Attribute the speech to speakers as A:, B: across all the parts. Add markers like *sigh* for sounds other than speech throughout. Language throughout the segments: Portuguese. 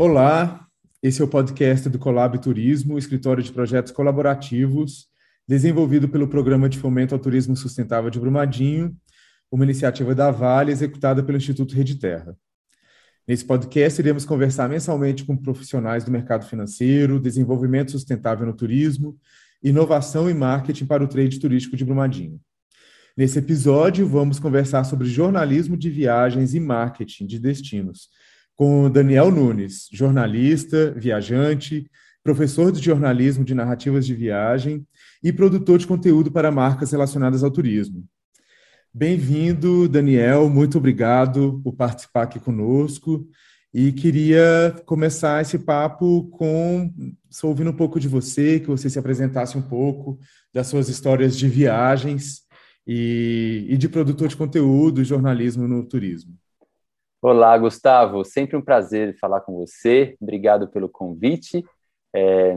A: Olá, esse é o podcast do Colab Turismo, escritório de projetos colaborativos, desenvolvido pelo Programa de Fomento ao Turismo Sustentável de Brumadinho, uma iniciativa da Vale executada pelo Instituto Rede Terra. Nesse podcast, iremos conversar mensalmente com profissionais do mercado financeiro, desenvolvimento sustentável no turismo, inovação e marketing para o trade turístico de Brumadinho. Nesse episódio, vamos conversar sobre jornalismo de viagens e marketing de destinos, com Daniel Nunes, jornalista, viajante, professor de jornalismo de narrativas de viagem e produtor de conteúdo para marcas relacionadas ao turismo. Bem-vindo, Daniel, muito obrigado por participar aqui conosco. E queria começar esse papo com só ouvindo um pouco de você, que você se apresentasse um pouco das suas histórias de viagens e, e de produtor de conteúdo, jornalismo no turismo.
B: Olá, Gustavo. Sempre um prazer falar com você. Obrigado pelo convite. É,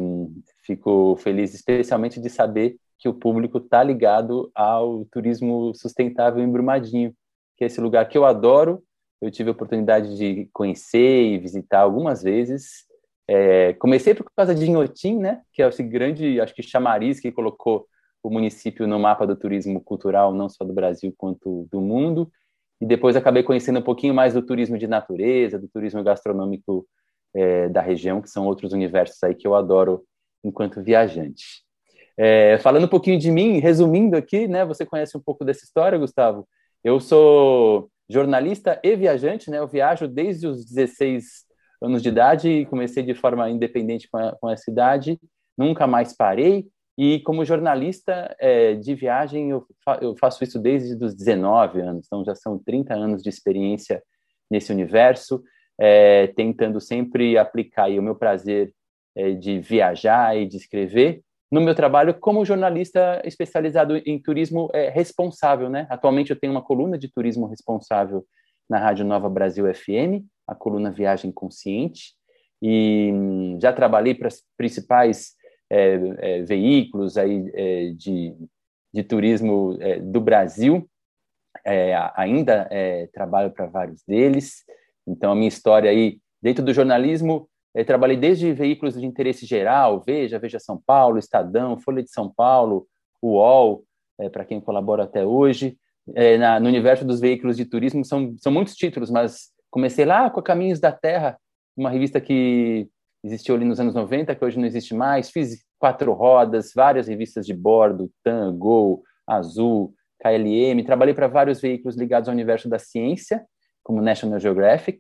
B: fico feliz, especialmente, de saber que o público está ligado ao turismo sustentável em Brumadinho, que é esse lugar que eu adoro. Eu tive a oportunidade de conhecer e visitar algumas vezes. É, comecei por causa de Inhotim, né, que é esse grande, acho que chamariz que colocou o município no mapa do turismo cultural, não só do Brasil quanto do mundo e depois acabei conhecendo um pouquinho mais do turismo de natureza, do turismo gastronômico é, da região, que são outros universos aí que eu adoro enquanto viajante. É, falando um pouquinho de mim, resumindo aqui, né, você conhece um pouco dessa história, Gustavo? Eu sou jornalista e viajante, né, eu viajo desde os 16 anos de idade e comecei de forma independente com, a, com essa idade, nunca mais parei, e como jornalista é, de viagem, eu, fa eu, faço isso desde os 19 anos, então já são 30 anos de experiência nesse universo, é, tentando sempre aplicar o meu prazer é, de viajar e de escrever no meu trabalho como jornalista especializado em turismo é, responsável. Né? Atualmente eu tenho uma coluna de turismo responsável na Rádio Nova Brasil FM, a coluna Viagem Consciente, e hum, já trabalhei para as principais é, é, veículos aí, é, de, de turismo é, do Brasil, é, ainda trabalho para vários deles. Então, a minha história aí, dentro do jornalismo, trabalhei desde veículos de interesse geral, Veja, Veja São Paulo, Estadão, Folha de São Paulo, UOL, para quem colabora até hoje. Na, no universo dos veículos de turismo, são, são muitos títulos, mas comecei lá com a Caminhos da Terra, uma revista que existiu ali nos anos 90, que hoje não existe mais. Fiz quatro rodas, várias revistas de bordo, TAM, Gol, Azul, KLM. Trabalhei para vários veículos ligados ao universo da ciência, como National Geographic,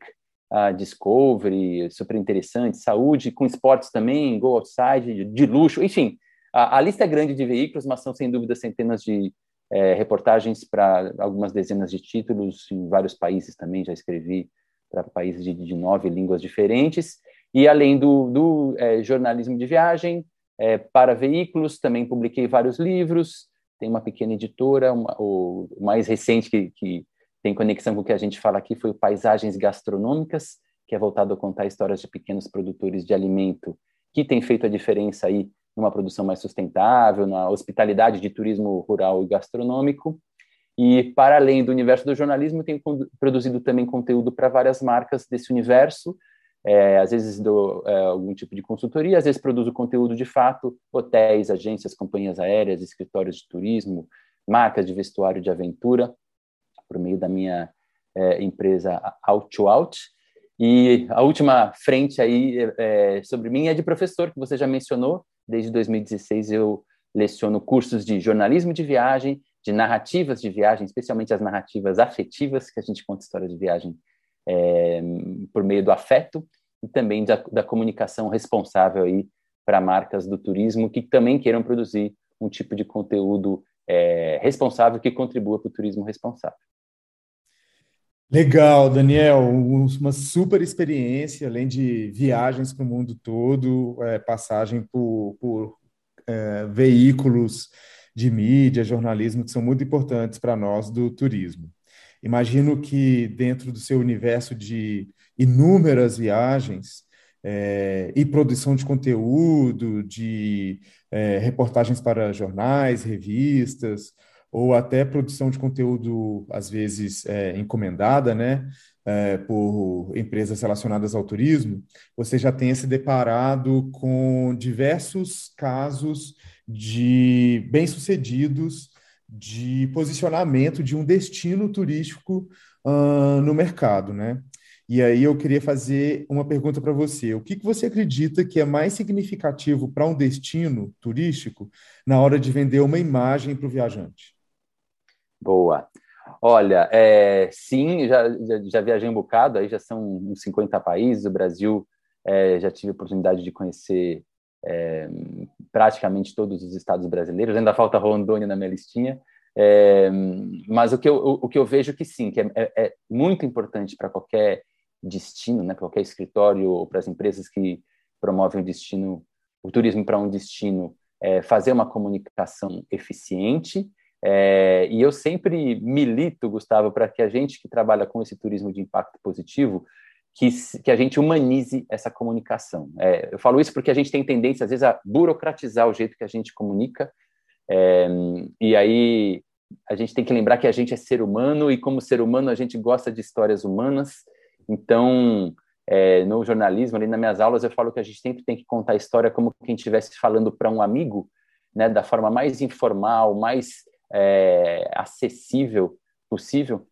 B: a Discovery, super interessante, saúde, com esportes também, Go Outside, de luxo, enfim. A, a lista é grande de veículos, mas são sem dúvida centenas de é, reportagens para algumas dezenas de títulos em vários países também. Já escrevi para países de, de nove línguas diferentes. E além do, do é, jornalismo de viagem, é, para veículos, também publiquei vários livros, tem uma pequena editora, uma, o, mais recente que, que tem conexão com o que a gente fala aqui foi o Paisagens Gastronômicas, que é voltado a contar histórias de pequenos produtores de alimento, que tem feito a diferença aí numa produção mais sustentável, na hospitalidade de turismo rural e gastronômico. E, para além do universo do jornalismo, tenho produzido também conteúdo para várias marcas desse universo, é, às vezes dou é, algum tipo de consultoria, às vezes produzo conteúdo de fato, hotéis, agências, companhias aéreas, escritórios de turismo, marcas de vestuário de aventura, por meio da minha é, empresa Out to Out. E a última frente aí é, sobre mim é de professor, que você já mencionou. Desde 2016 eu leciono cursos de jornalismo de viagem, de narrativas de viagem, especialmente as narrativas afetivas, que a gente conta histórias de viagem é, por meio do afeto e também da, da comunicação responsável aí para marcas do turismo que também queiram produzir um tipo de conteúdo é, responsável que contribua para o turismo responsável.
A: Legal, Daniel, uma super experiência, além de viagens para o mundo todo, é, passagem por, por é, veículos de mídia, jornalismo, que são muito importantes para nós do turismo. Imagino que dentro do seu universo de inúmeras viagens é, e produção de conteúdo, de é, reportagens para jornais, revistas, ou até produção de conteúdo, às vezes, é, encomendada, né? é, por empresas relacionadas ao turismo, você já tenha se deparado com diversos casos de bem-sucedidos de posicionamento de um destino turístico uh, no mercado, né? E aí eu queria fazer uma pergunta para você. O que, que você acredita que é mais significativo para um destino turístico na hora de vender uma imagem para o viajante?
B: Boa. Olha, é, sim, já, já, já, viajei um bocado, aí já são uns 50 países, o Brasil é, já tive a oportunidade de conhecer é, praticamente todos os estados brasileiros, ainda falta Rondônia na minha listinha, é, mas o que, eu, o, que eu vejo que sim, que é, é, é muito importante para qualquer destino, né, qualquer escritório ou para as empresas que promovem o destino, o turismo para um destino, é, fazer uma comunicação eficiente. É, e eu sempre milito, Gustavo, para que a gente que trabalha com esse turismo de impacto positivo que, que a gente humanize essa comunicação. É, eu falo isso porque a gente tem tendência, às vezes, a burocratizar o jeito que a gente comunica, é, e aí a gente tem que lembrar que a gente é ser humano, e como ser humano a gente gosta de histórias humanas, então, é, no jornalismo, ali nas minhas aulas, eu falo que a gente sempre tem que contar a história como quem estivesse falando para um amigo, né, da forma mais informal, mais é, acessível possível,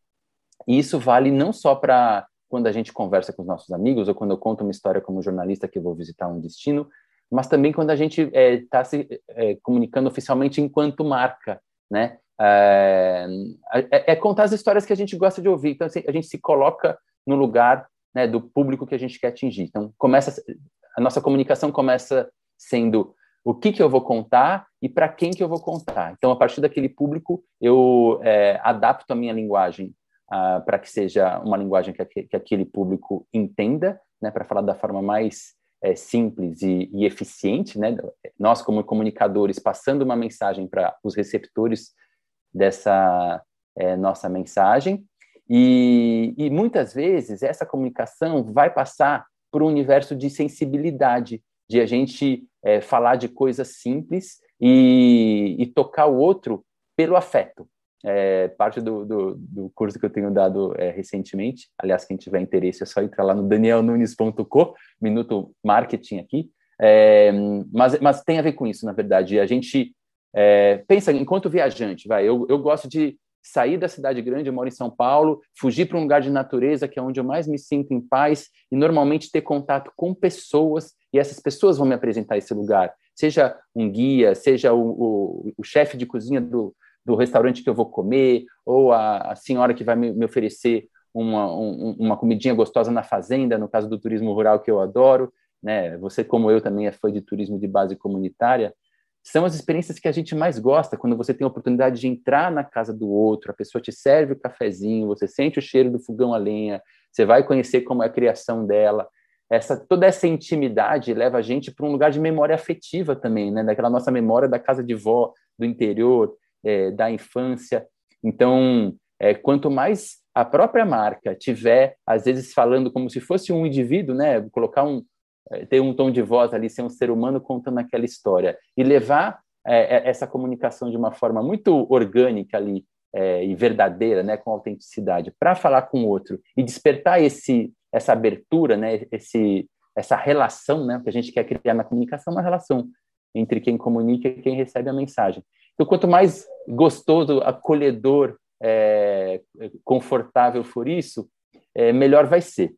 B: e isso vale não só para quando a gente conversa com os nossos amigos, ou quando eu conto uma história como jornalista que vou visitar um destino, mas também quando a gente está é, tá se é, comunicando oficialmente enquanto marca, né? É, é, é, contar as histórias que a gente gosta de ouvir. Então, assim, a gente se coloca no lugar né, do público que a gente quer atingir. Então, começa a nossa comunicação começa sendo o que, que eu vou contar e para quem que eu vou contar. Então, a partir daquele público, eu é, adapto a minha linguagem uh, para que seja uma linguagem que, que aquele público entenda, né, para falar da forma mais é, simples e, e, eficiente, né, nós como comunicadores passando uma mensagem para os receptores dessa é, nossa mensagem. E, e, muitas vezes essa comunicação vai passar por um universo de sensibilidade, de a gente é, falar de coisas simples e, e tocar o outro pelo afeto é, parte do, do, do, curso que eu tenho dado é, recentemente. Aliás, quem tiver interesse é só entrar lá no danielnunes.com, minuto marketing aqui. É, mas, mas tem a ver com isso, na verdade. A gente é, pensa, enquanto viajante, vai, eu, eu gosto de sair da cidade grande, eu moro em São Paulo, fugir para um lugar de natureza, que é onde eu mais me sinto em paz, e normalmente ter contato com pessoas, e essas pessoas vão me apresentar esse lugar. Seja um guia, seja o, o, o chefe de cozinha do, do restaurante que eu vou comer, ou a, a senhora que vai me, me oferecer uma, um, uma comidinha gostosa na fazenda, no caso do turismo rural que eu adoro, né? Você, como eu, também é fã de turismo de base comunitária. São as experiências que a gente mais gosta, quando você tem a oportunidade de entrar na casa do outro, a pessoa te serve o cafezinho, você sente o cheiro do fogão a lenha, você vai conhecer como é a criação dela. Essa, toda essa intimidade leva a gente para um lugar de memória afetiva também, né? Daquela nossa memória da casa de vó, do interior, é, da infância. Então, é, quanto mais a própria marca tiver, às vezes, falando como se fosse um indivíduo, né? Colocar um, é, ter um tom de voz ali, ser um ser humano contando aquela história e levar é, é essa comunicação de uma forma muito orgânica ali é, e verdadeira, né? Com autenticidade, para falar com o outro e despertar esse essa abertura, né? Esse essa relação, né? Que a gente quer criar na comunicação, uma relação entre quem comunica e quem recebe a mensagem. Então, quanto mais gostoso, acolhedor, é, confortável for isso, é, melhor vai ser.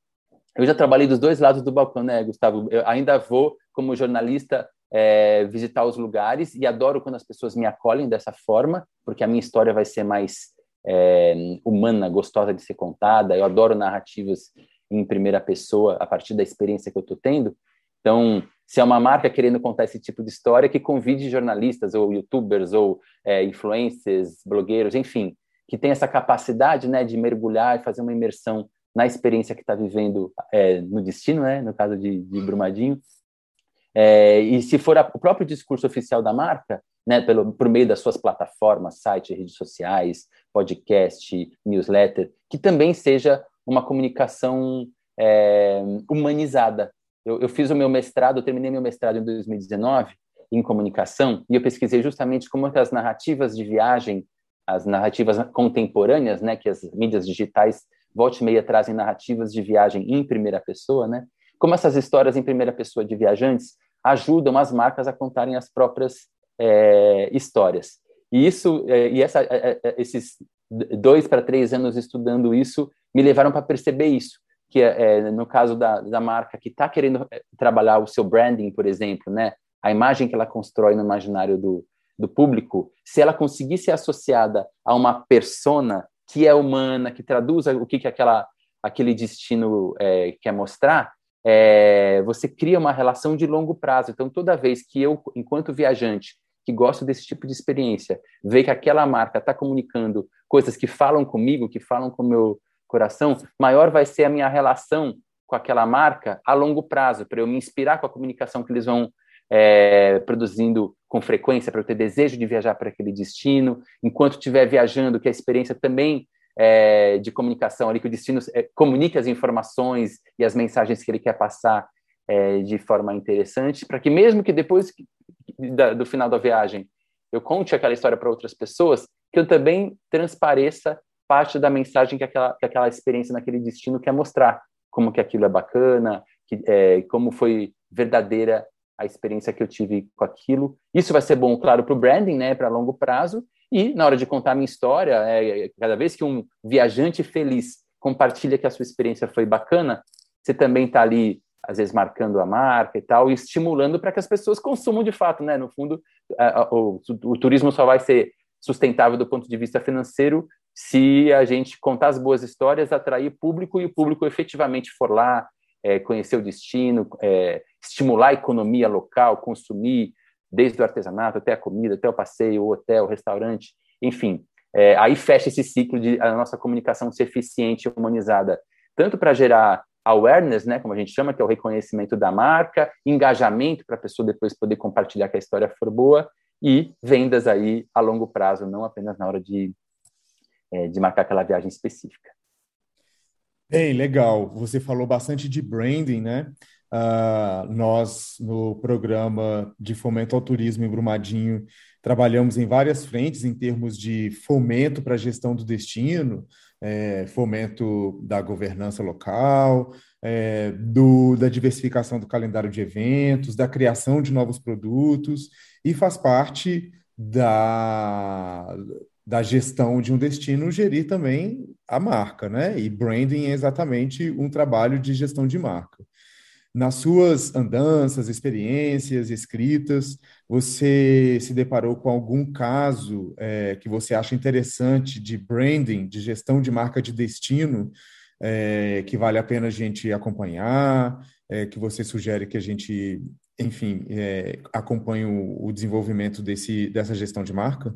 B: Eu já trabalhei dos dois lados do balcão, né, Gustavo? Eu ainda vou, como jornalista, é, visitar os lugares e adoro quando as pessoas me acolhem dessa forma, porque a minha história vai ser mais é, humana, gostosa de ser contada. Eu adoro narrativas em primeira pessoa a partir da experiência que eu estou tendo. Então, se é uma marca querendo contar esse tipo de história, que convide jornalistas ou youtubers ou é, influencers, blogueiros, enfim, que tem essa capacidade né, de mergulhar e fazer uma imersão na experiência que está vivendo é, no destino, né, no caso de, de Brumadinho. É, e se for a, o próprio discurso oficial da marca, né, pelo, por meio das suas plataformas, site, redes sociais, podcast, newsletter, que também seja uma comunicação é, humanizada, eu, eu fiz o meu mestrado, eu terminei meu mestrado em 2019 em comunicação e eu pesquisei justamente como as narrativas de viagem, as narrativas contemporâneas, né, que as mídias digitais volte meia trazem narrativas de viagem em primeira pessoa, né? Como essas histórias em primeira pessoa de viajantes ajudam as marcas a contarem as próprias é, histórias. E isso, é, e essa, é, é, esses dois para três anos estudando isso me levaram para perceber isso, que é, no caso da, da marca que está querendo trabalhar o seu branding, por exemplo, né, a imagem que ela constrói no imaginário do, do público, se ela conseguir ser associada a uma persona que é humana, que traduza o que, que aquela, aquele destino é, quer mostrar, é, você cria uma relação de longo prazo. Então, toda vez que eu, enquanto viajante, que gosto desse tipo de experiência, ver que aquela marca está comunicando coisas que falam comigo, que falam com meu coração, maior vai ser a minha relação com aquela marca a longo prazo, para eu me inspirar com a comunicação que eles vão é, produzindo com frequência, para eu ter desejo de viajar para aquele destino, enquanto estiver viajando, que a experiência também é, de comunicação ali, que o destino é, comunique as informações e as mensagens que ele quer passar é, de forma interessante, para que mesmo que depois da, do final da viagem eu conte aquela história para outras pessoas, que eu também transpareça parte da mensagem que aquela, que aquela experiência naquele destino quer mostrar, como que aquilo é bacana, que, é, como foi verdadeira a experiência que eu tive com aquilo. Isso vai ser bom, claro, para o branding, né, para longo prazo, e na hora de contar a minha história, é, cada vez que um viajante feliz compartilha que a sua experiência foi bacana, você também está ali, às vezes, marcando a marca e tal, e estimulando para que as pessoas consumam de fato, né? No fundo, o, o turismo só vai ser sustentável do ponto de vista financeiro se a gente contar as boas histórias, atrair público e o público efetivamente for lá, é, conhecer o destino, é, estimular a economia local, consumir, desde o artesanato até a comida, até o passeio, o hotel, o restaurante, enfim. É, aí fecha esse ciclo de a nossa comunicação ser eficiente e humanizada, tanto para gerar awareness, né, como a gente chama, que é o reconhecimento da marca, engajamento para a pessoa depois poder compartilhar que a história for boa, e vendas aí a longo prazo, não apenas na hora de, é, de marcar aquela viagem específica.
A: Bem, legal. Você falou bastante de branding, né? Uh, nós, no programa de fomento ao turismo em Brumadinho, trabalhamos em várias frentes em termos de fomento para a gestão do destino, é, fomento da governança local, é, do, da diversificação do calendário de eventos, da criação de novos produtos, e faz parte da, da gestão de um destino gerir também a marca, né? E branding é exatamente um trabalho de gestão de marca. Nas suas andanças, experiências, escritas, você se deparou com algum caso é, que você acha interessante de branding, de gestão de marca de destino, é, que vale a pena a gente acompanhar, é, que você sugere que a gente, enfim, acompanhe o, o, desenvolvimento desse, dessa gestão de marca?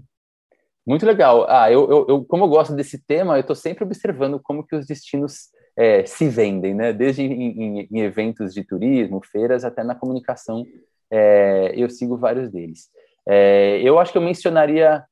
B: Muito legal. Ah, eu, eu, eu como eu gosto desse tema, eu estou sempre observando como que os destinos é, se vendem, né? Desde em, em, em, eventos de turismo, feiras, até na comunicação, é, eu sigo vários deles. É, eu acho que eu mencionaria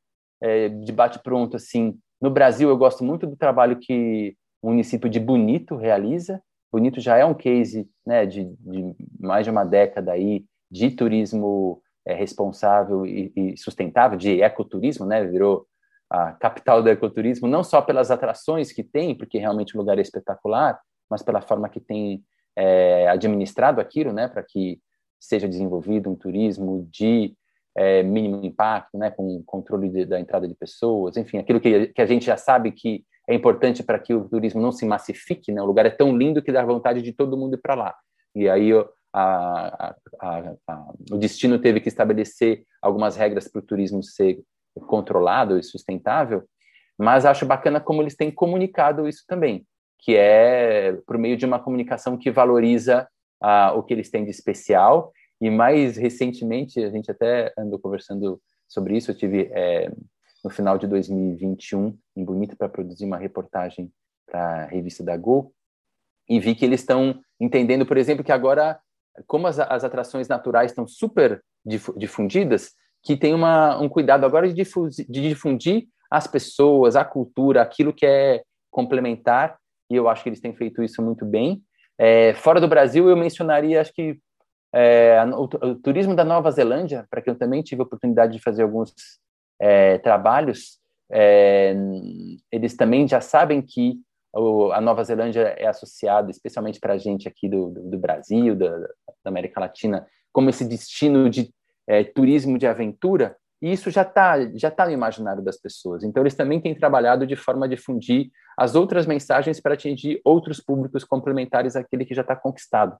B: é, de bate pronto assim. No Brasil, eu gosto muito do trabalho que o município de Bonito realiza. Bonito já é um case, né, de, de mais de uma década aí de turismo é, responsável e, e, sustentável, de ecoturismo, né? Virou a capital do ecoturismo, não só pelas atrações que tem, porque realmente o lugar é espetacular, mas pela forma que tem é, administrado aquilo, né, para que seja desenvolvido um turismo de é, mínimo impacto, né, com controle de, da entrada de pessoas, enfim, aquilo que, que a gente já sabe que é importante para que o turismo não se massifique, né, o lugar é tão lindo que dá vontade de todo mundo ir para lá. E aí a, a, a, o destino teve que estabelecer algumas regras para o turismo ser controlado e sustentável, mas acho bacana como eles têm comunicado isso também, que é por meio de uma comunicação que valoriza o que eles têm de especial. E mais recentemente, a gente até andou conversando sobre isso, eu tive é, no final de 2021 em Bonito para produzir uma reportagem para a revista da Go e vi que eles estão entendendo, por exemplo, que agora, como as, as atrações naturais estão super difundidas, que tem uma, um cuidado agora de difundir, de difundir as pessoas, a cultura, aquilo que é complementar, e eu acho que eles têm feito isso muito bem. É, fora do Brasil, eu mencionaria, acho que é, o, o, turismo da Nova Zelândia, para quem eu também tive a oportunidade de fazer alguns é, trabalhos, é, eles também já sabem que a Nova Zelândia é associada, especialmente para a gente aqui do, do, do Brasil, da, da, América Latina, como esse destino de é, turismo de aventura, e isso já está já tá no imaginário das pessoas. Então, eles também têm trabalhado de forma a difundir as outras mensagens para atingir outros públicos complementares àquele que já está conquistado.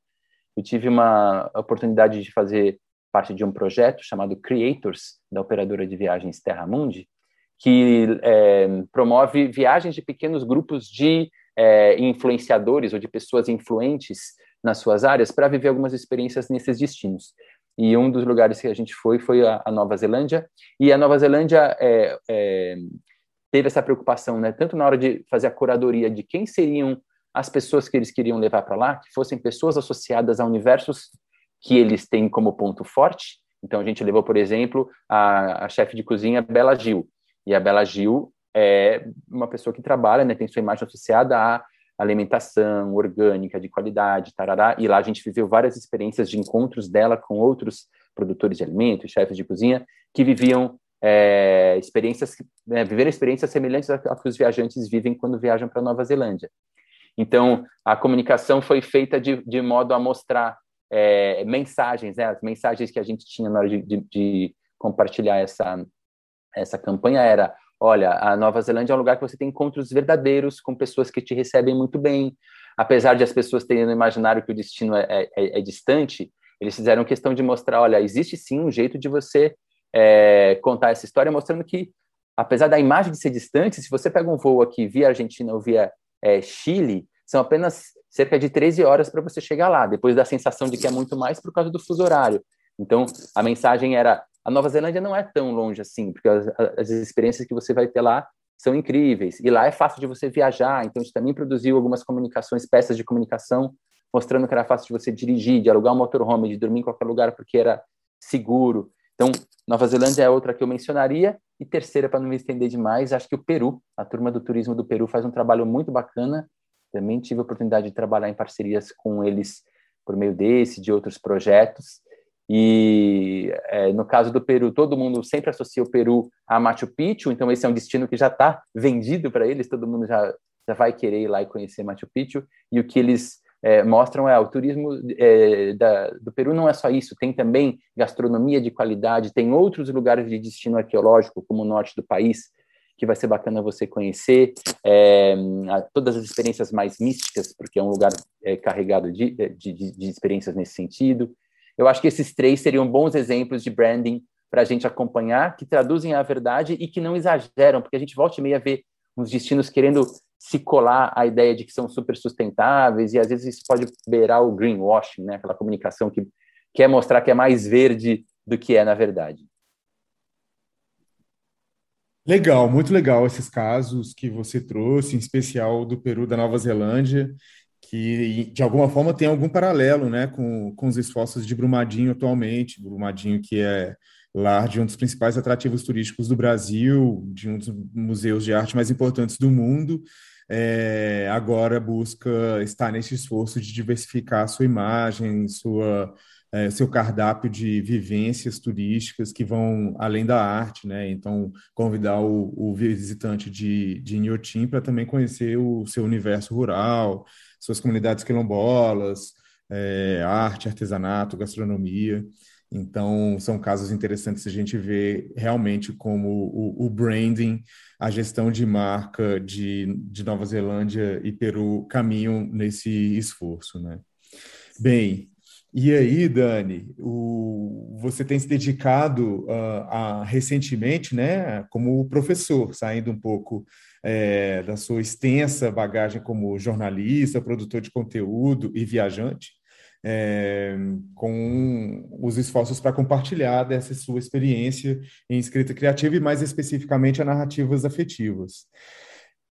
B: Eu tive uma oportunidade de fazer parte de um projeto chamado Creators, da operadora de viagens Terra Mundi, que é, promove viagens de pequenos grupos de é, influenciadores ou de pessoas influentes nas suas áreas para viver algumas experiências nesses destinos. E um dos lugares que a gente foi foi a, a Nova Zelândia. E a Nova Zelândia é, é, teve essa preocupação, né, tanto na hora de fazer a curadoria de quem seriam as pessoas que eles queriam levar para lá, que fossem pessoas associadas a universos que eles têm como ponto forte. Então a gente levou, por exemplo, a, a chefe de cozinha Bela Gil. E a Bela Gil é uma pessoa que trabalha, né, tem sua imagem associada a alimentação orgânica de qualidade, tarará, e lá a gente viveu várias experiências de encontros dela com outros produtores de alimentos, chefes de cozinha, que viviam é, experiências, né, viveram experiências semelhantes a que os viajantes vivem quando viajam para Nova Zelândia. Então, a comunicação foi feita de, de modo a mostrar é, mensagens, né, as mensagens que a gente tinha na hora de, de, de compartilhar essa, essa campanha era olha, a Nova Zelândia é um lugar que você tem encontros verdadeiros com pessoas que te recebem muito bem. Apesar de as pessoas terem no imaginário que o destino é, é, é, é distante, eles fizeram questão de mostrar, olha, existe sim um jeito de você é, contar essa história, mostrando que, apesar da imagem de ser distante, se você pega um voo aqui via Argentina ou via é, Chile, são apenas cerca de 13 horas para você chegar lá, depois da sensação de que é muito mais por causa do fuso horário. Então, a mensagem era: a Nova Zelândia não é tão longe assim, porque as, as experiências que você vai ter lá são incríveis. E lá é fácil de você viajar, então a gente também produziu algumas comunicações, peças de comunicação, mostrando que era fácil de você dirigir, de alugar um motorhome, de dormir em qualquer lugar porque era seguro. Então, Nova Zelândia é outra que eu mencionaria. E terceira, para não me estender demais, acho que o Peru, a turma do turismo do Peru faz um trabalho muito bacana. Também tive a oportunidade de trabalhar em parcerias com eles por meio desse, de outros projetos. E é, no caso do Peru, todo mundo sempre associa o Peru a Machu Picchu, então esse é um destino que já está vendido para eles, todo mundo já, já vai querer ir lá e conhecer Machu Picchu. E o que eles é, mostram é o turismo é, da, do Peru não é só isso, tem também gastronomia de qualidade, tem outros lugares de destino arqueológico, como o norte do país, que vai ser bacana você conhecer, é, todas as experiências mais místicas, porque é um lugar é, carregado de, de, de experiências nesse sentido. Eu acho que esses três seriam bons exemplos de branding para a gente acompanhar, que traduzem a verdade e que não exageram, porque a gente volta e meia ver uns destinos querendo se colar a ideia de que são super sustentáveis, e às vezes isso pode beirar o greenwashing, né? aquela comunicação que quer mostrar que é mais verde do que é na verdade.
A: Legal, muito legal esses casos que você trouxe, em especial do Peru, da Nova Zelândia que de alguma forma tem algum paralelo né, com, com os esforços de Brumadinho atualmente. Brumadinho, que é lar de um dos principais atrativos turísticos do Brasil, de um dos museus de arte mais importantes do mundo, é, agora busca estar nesse esforço de diversificar sua imagem, sua, é, seu cardápio de vivências turísticas que vão além da arte, né? Então, convidar o, o visitante de, de Inhotim para também conhecer o seu universo rural, suas comunidades quilombolas, é, arte, artesanato, gastronomia. Então, são casos interessantes a gente ver realmente como o, o, branding, a gestão de marca de, de Nova Zelândia e Peru caminham nesse esforço, né? Bem, e aí, Dani, o, você tem se dedicado uh, a, recentemente, né, como professor, saindo um pouco é, da sua extensa bagagem como jornalista, produtor de conteúdo e viajante, é, com os esforços para compartilhar dessa sua experiência em escrita criativa e, mais especificamente, a narrativas afetivas.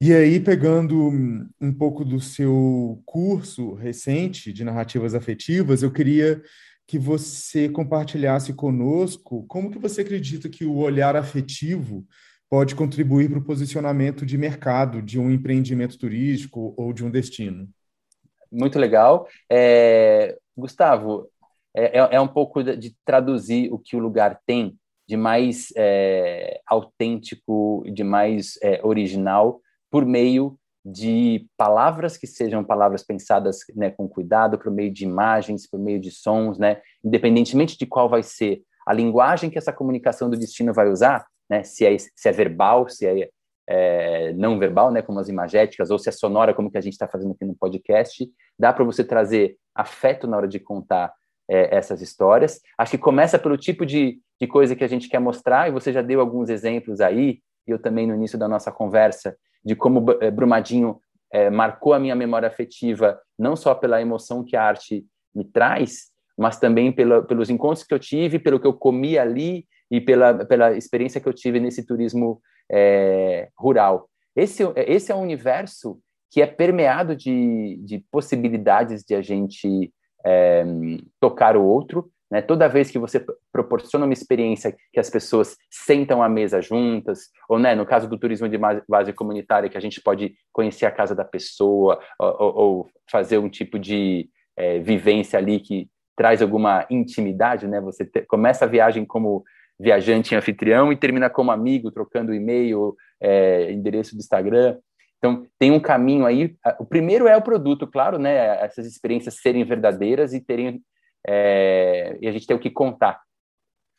A: E aí, pegando um pouco do seu curso recente de narrativas afetivas, eu queria que você compartilhasse conosco como que você acredita que o olhar afetivo pode contribuir para o posicionamento de mercado de um empreendimento turístico ou de um destino.
B: Muito legal. É, Gustavo, é, é, é um pouco de traduzir o que o lugar tem de mais é, autêntico, de mais é, original, por meio de palavras que sejam palavras pensadas né, com cuidado, por meio de imagens, por meio de sons, né, independentemente de qual vai ser a linguagem que essa comunicação do destino vai usar, né, se, é, se é verbal, se é, é não verbal, né, como as imagéticas, ou se é sonora, como que a gente está fazendo aqui no podcast, dá para você trazer afeto na hora de contar é, essas histórias. Acho que começa pelo tipo de, de coisa que a gente quer mostrar, e você já deu alguns exemplos aí, e eu também no início da nossa conversa, de como eh, Brumadinho é, marcou a minha memória afetiva, não só pela emoção que a arte me traz, mas também pela, pelos encontros que eu tive, pelo que eu comi ali e pela, pela experiência que eu tive nesse turismo é, rural. Esse, esse é um universo que é permeado de, de possibilidades de a gente é, tocar o outro, né? Toda vez que você proporciona uma experiência que as pessoas sentam à mesa juntas, ou né, no caso do turismo de base comunitária, que a gente pode conhecer a casa da pessoa, ou, ou fazer um tipo de é, vivência ali que traz alguma intimidade, né? Você te, começa a viagem como viajante e anfitrião e termina como amigo, trocando e-mail, é, endereço do Instagram. Então, tem um caminho aí. O primeiro é o produto, claro, né? Essas experiências serem verdadeiras e terem é, e a gente tem o que contar.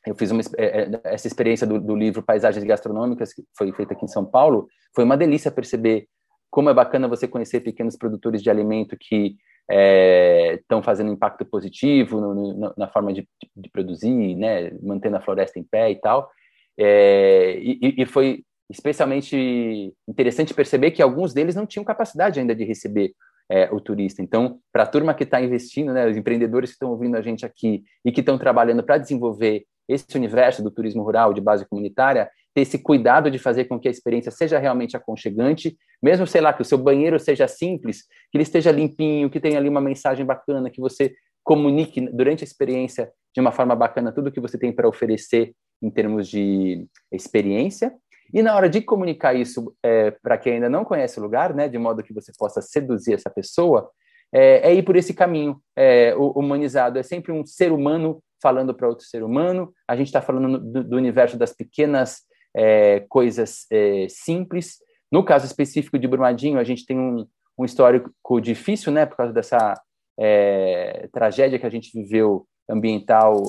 B: Eu fiz uma, é, é, essa experiência do, do, livro Paisagens Gastronômicas, que foi feita aqui em São Paulo, foi uma delícia perceber como é bacana você conhecer pequenos produtores de alimento que estão é, fazendo impacto positivo no, no, na forma de, de, produzir, né, mantendo a floresta em pé e tal. É, e, e, foi especialmente interessante perceber que alguns deles não tinham capacidade ainda de receber é, o turista. Então, para a turma que está investindo, né, os empreendedores que estão ouvindo a gente aqui e que estão trabalhando para desenvolver esse universo do turismo rural de base comunitária, ter esse cuidado de fazer com que a experiência seja realmente aconchegante, mesmo, sei lá, que o seu banheiro seja simples, que ele esteja limpinho, que tenha ali uma mensagem bacana, que você comunique durante a experiência de uma forma bacana tudo que você tem para oferecer em termos de experiência e na hora de comunicar isso é, para quem ainda não conhece o lugar, né, de modo que você possa seduzir essa pessoa, é, é ir por esse caminho é, humanizado. É sempre um ser humano falando para outro ser humano. A gente está falando do, do, universo das pequenas é, coisas é, simples. No caso específico de Brumadinho, a gente tem um, um histórico difícil, né, por causa dessa é, tragédia que a gente viveu ambiental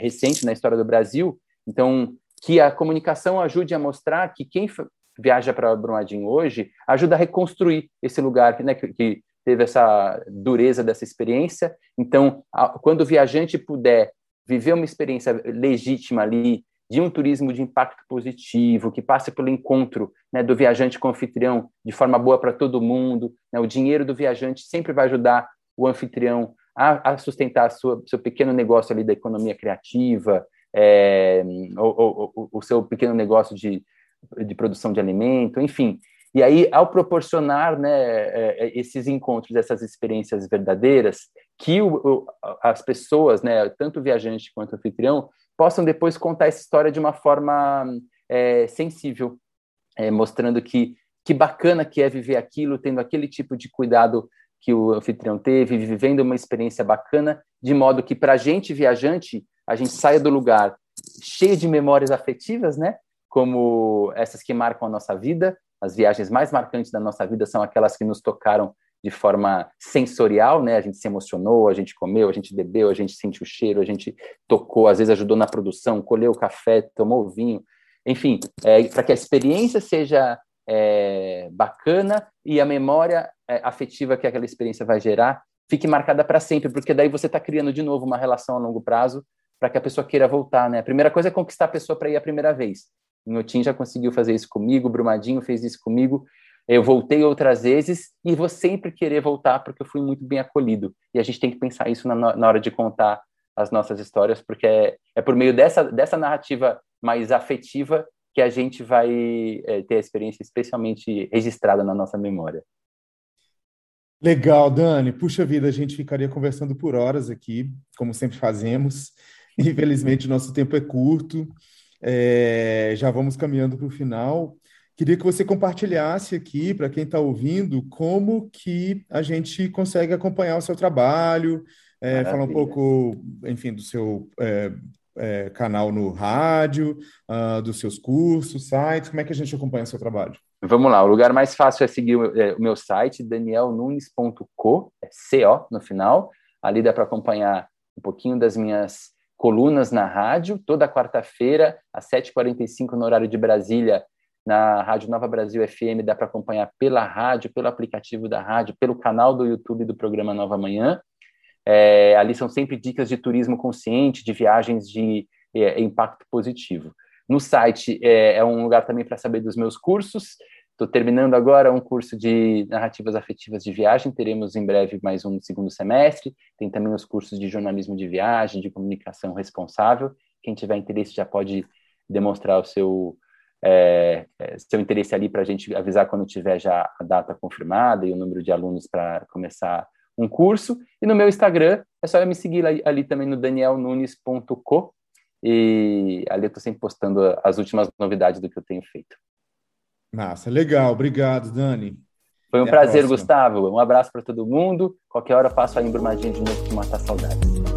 B: recente na história do Brasil. Então, que a comunicação ajude a mostrar que quem viaja para Brumadinho hoje ajuda a reconstruir esse lugar né, que, que teve essa dureza dessa experiência. Então, a, quando o viajante puder viver uma experiência legítima ali de um turismo de impacto positivo, que passe pelo encontro né, do viajante com o anfitrião de forma boa para todo mundo, né, o dinheiro do viajante sempre vai ajudar o anfitrião a, a sustentar sua, seu pequeno negócio ali da economia criativa, é, o, o, o, seu pequeno negócio de, de produção de alimento, enfim. E aí, ao proporcionar né, é, é, esses encontros, essas experiências verdadeiras, que o, as pessoas, né, tanto o viajante quanto o anfitrião, possam depois contar essa história de uma forma é, sensível, é, mostrando que que bacana que é viver aquilo, tendo aquele tipo de cuidado que o anfitrião teve, vivendo uma experiência bacana, de modo que para a gente viajante a gente saia do lugar cheio de memórias afetivas, né? Como essas que marcam a nossa vida. As viagens mais marcantes da nossa vida são aquelas que nos tocaram de forma sensorial, né? A gente se emocionou, a gente comeu, a gente bebeu, a gente sentiu o cheiro, a gente tocou, às vezes ajudou na produção, colheu café, tomou vinho, enfim, é, para que a experiência seja é, bacana e a memória é, afetiva que aquela experiência vai gerar fique marcada para sempre, porque daí você está criando de novo uma relação a longo prazo para que a pessoa queira voltar, né? A primeira coisa é conquistar a pessoa para ir a primeira vez. O time já conseguiu fazer isso comigo, o Brumadinho fez isso comigo. Eu voltei outras vezes e vou sempre querer voltar porque eu fui muito bem acolhido. E a gente tem que pensar isso na, na hora de contar as nossas histórias, porque é, é por meio dessa, dessa narrativa mais afetiva que a gente vai é, ter a experiência especialmente registrada na nossa memória.
A: Legal, Dani. Puxa vida, a gente ficaria conversando por horas aqui, como sempre fazemos. *laughs* Infelizmente, nosso tempo é curto, é, já vamos caminhando para o final. Queria que você compartilhasse aqui, para quem está ouvindo, como que a gente consegue acompanhar o seu trabalho, é, falar um pouco, enfim, do seu é, é, canal no rádio, uh, dos seus cursos, sites, como é que a gente acompanha o seu trabalho?
B: Vamos lá, o lugar mais fácil é seguir o, é, o meu site, danielnunes.co, é CO no final. Ali dá para acompanhar um pouquinho das minhas colunas na rádio, toda quarta-feira, às 7h45 no horário de Brasília, na Rádio Nova Brasil FM, dá para acompanhar pela rádio, pelo aplicativo da rádio, pelo canal do YouTube do programa Nova Manhã. É, ali são sempre dicas de turismo consciente, de viagens de é, impacto positivo. No site é, é um lugar também para saber dos meus cursos. Estou terminando agora um curso de narrativas afetivas de viagem. Teremos em breve mais um segundo semestre. Tem também os cursos de jornalismo de viagem, de comunicação responsável. Quem tiver interesse já pode demonstrar o seu é seu interesse ali para a gente avisar quando tiver já a data confirmada e o número de alunos para começar um curso. E no meu Instagram é só me seguir ali, ali também no danielnunes.co e ali eu estou sempre postando as últimas novidades do que eu tenho feito.
A: Massa, legal. Obrigado, Dani.
B: Foi um Até prazer, Gustavo. Um abraço para todo mundo. Qualquer hora eu passo aí em Brumadinho de novo para matar saudades.